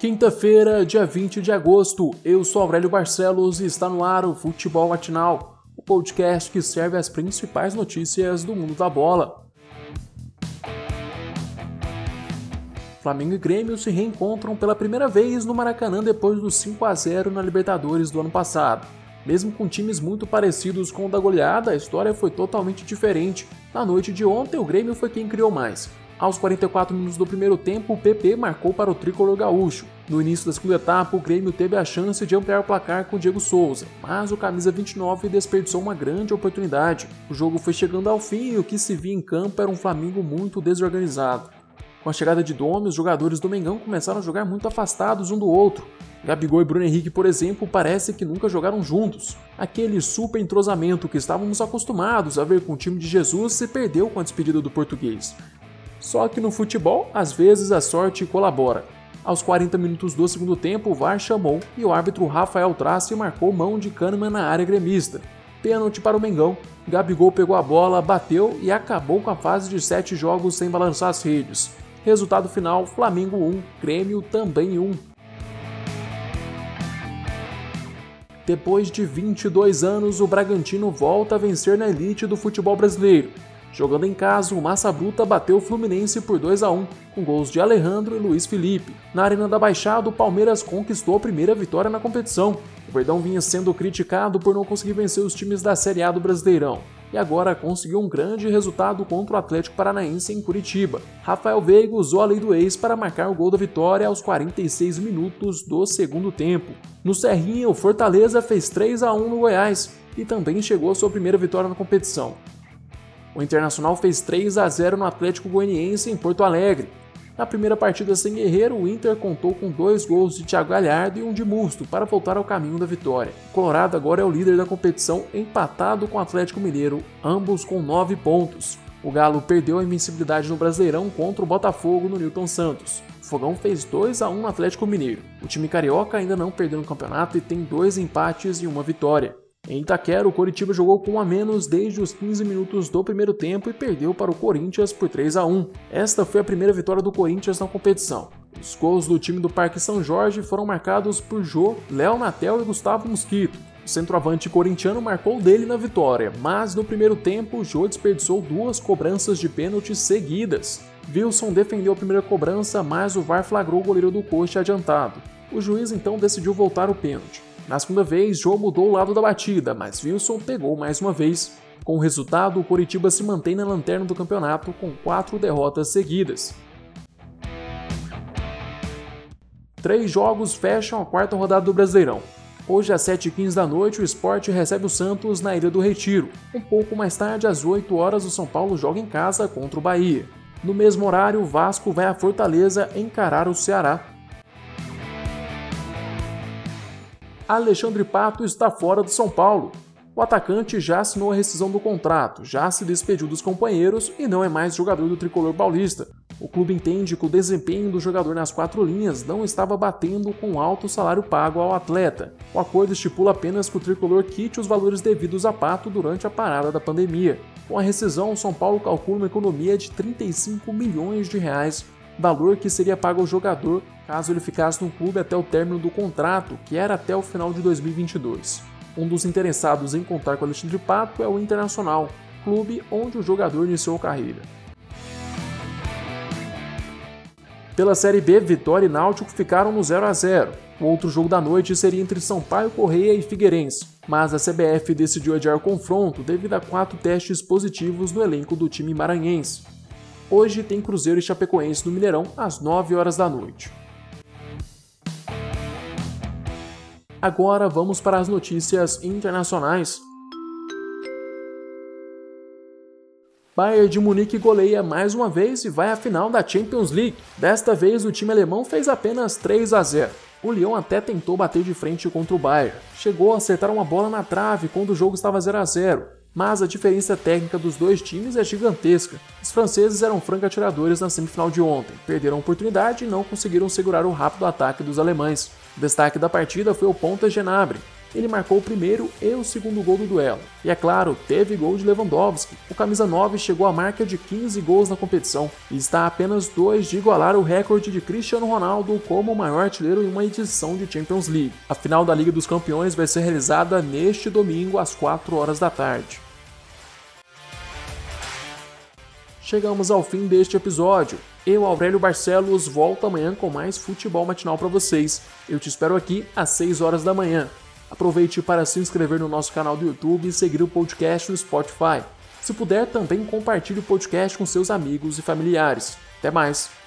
Quinta-feira, dia 20 de agosto, eu sou Aurélio Barcelos e está no ar o Futebol Matinal, o podcast que serve as principais notícias do mundo da bola. Flamengo e Grêmio se reencontram pela primeira vez no Maracanã depois do 5 a 0 na Libertadores do ano passado. Mesmo com times muito parecidos com o da goleada, a história foi totalmente diferente. Na noite de ontem, o Grêmio foi quem criou mais. Aos 44 minutos do primeiro tempo, o PP marcou para o tricolor gaúcho. No início da segunda etapa, o Grêmio teve a chance de ampliar o placar com o Diego Souza, mas o camisa 29 desperdiçou uma grande oportunidade. O jogo foi chegando ao fim e o que se via em campo era um Flamengo muito desorganizado. Com a chegada de Domi, os jogadores do Mengão começaram a jogar muito afastados um do outro. Gabigol e Bruno Henrique, por exemplo, parece que nunca jogaram juntos. Aquele super entrosamento que estávamos acostumados a ver com o time de Jesus se perdeu com a despedida do português. Só que no futebol, às vezes a sorte colabora. Aos 40 minutos do segundo tempo, o VAR chamou e o árbitro Rafael Trace marcou mão de Kahneman na área gremista. Pênalti para o Mengão, Gabigol pegou a bola, bateu e acabou com a fase de 7 jogos sem balançar as redes. Resultado final: Flamengo 1, Grêmio também 1. Depois de 22 anos, o Bragantino volta a vencer na elite do futebol brasileiro. Jogando em casa, o Massa Bruta bateu o Fluminense por 2 a 1 com gols de Alejandro e Luiz Felipe. Na Arena da Baixada, o Palmeiras conquistou a primeira vitória na competição. O Verdão vinha sendo criticado por não conseguir vencer os times da Série A do Brasileirão. E agora conseguiu um grande resultado contra o Atlético Paranaense em Curitiba. Rafael Veiga usou a lei do ex para marcar o gol da vitória aos 46 minutos do segundo tempo. No Serrinha, o Fortaleza fez 3 a 1 no Goiás e também chegou à sua primeira vitória na competição. O Internacional fez 3 a 0 no Atlético Goianiense em Porto Alegre. Na primeira partida sem Guerreiro, o Inter contou com dois gols de Thiago Galhardo e um de Musto para voltar ao caminho da vitória. O Colorado agora é o líder da competição, empatado com o Atlético Mineiro, ambos com 9 pontos. O Galo perdeu a invencibilidade no Brasileirão contra o Botafogo no Newton Santos. O Fogão fez 2 a 1 no Atlético Mineiro. O time carioca ainda não perdeu no campeonato e tem dois empates e uma vitória. Em Itaquera, o Coritiba jogou com a menos desde os 15 minutos do primeiro tempo e perdeu para o Corinthians por 3 a 1. Esta foi a primeira vitória do Corinthians na competição. Os gols do time do Parque São Jorge foram marcados por Jô, Léo Natel e Gustavo Mosquito. O centroavante corintiano marcou dele na vitória, mas no primeiro tempo, Jô desperdiçou duas cobranças de pênalti seguidas. Wilson defendeu a primeira cobrança, mas o VAR flagrou o goleiro do Coxa adiantado. O juiz então decidiu voltar o pênalti. Na segunda vez, Joe mudou o lado da batida, mas Wilson pegou mais uma vez. Com o resultado, o Coritiba se mantém na lanterna do campeonato com quatro derrotas seguidas. Três jogos fecham a quarta rodada do Brasileirão. Hoje, às 7h15 da noite, o esporte recebe o Santos na Ilha do Retiro. Um pouco mais tarde, às 8 horas, o São Paulo joga em casa contra o Bahia. No mesmo horário, o Vasco vai à Fortaleza encarar o Ceará Alexandre Pato está fora do São Paulo. O atacante já assinou a rescisão do contrato, já se despediu dos companheiros e não é mais jogador do tricolor paulista. O clube entende que o desempenho do jogador nas quatro linhas não estava batendo com o alto salário pago ao atleta. O acordo estipula apenas que o tricolor quite os valores devidos a Pato durante a parada da pandemia. Com a rescisão, o São Paulo calcula uma economia de 35 milhões de reais valor que seria pago ao jogador caso ele ficasse no clube até o término do contrato, que era até o final de 2022. Um dos interessados em contar com Alexandre Pato é o Internacional, clube onde o jogador iniciou a carreira. Pela Série B, Vitória e Náutico ficaram no 0 a 0. O outro jogo da noite seria entre Sampaio Correia e Figueirense, mas a CBF decidiu adiar o confronto devido a quatro testes positivos no elenco do time maranhense. Hoje tem Cruzeiro e Chapecoense no Mineirão às 9 horas da noite. Agora vamos para as notícias internacionais. Bayern de Munique goleia mais uma vez e vai à final da Champions League. Desta vez o time alemão fez apenas 3 a 0. O Lyon até tentou bater de frente contra o Bayern. Chegou a acertar uma bola na trave quando o jogo estava 0 a 0 mas a diferença técnica dos dois times é gigantesca. Os franceses eram franco atiradores na semifinal de ontem, perderam a oportunidade e não conseguiram segurar o rápido ataque dos alemães. O destaque da partida foi o ponta Genabre. Ele marcou o primeiro e o segundo gol do duelo. E é claro, teve gol de Lewandowski. O camisa 9 chegou à marca de 15 gols na competição e está a apenas dois de igualar o recorde de Cristiano Ronaldo como o maior artilheiro em uma edição de Champions League. A final da Liga dos Campeões vai ser realizada neste domingo às 4 horas da tarde. Chegamos ao fim deste episódio. Eu, Aurélio Barcelos, volto amanhã com mais futebol matinal para vocês. Eu te espero aqui às 6 horas da manhã. Aproveite para se inscrever no nosso canal do YouTube e seguir o podcast no Spotify. Se puder, também compartilhe o podcast com seus amigos e familiares. Até mais!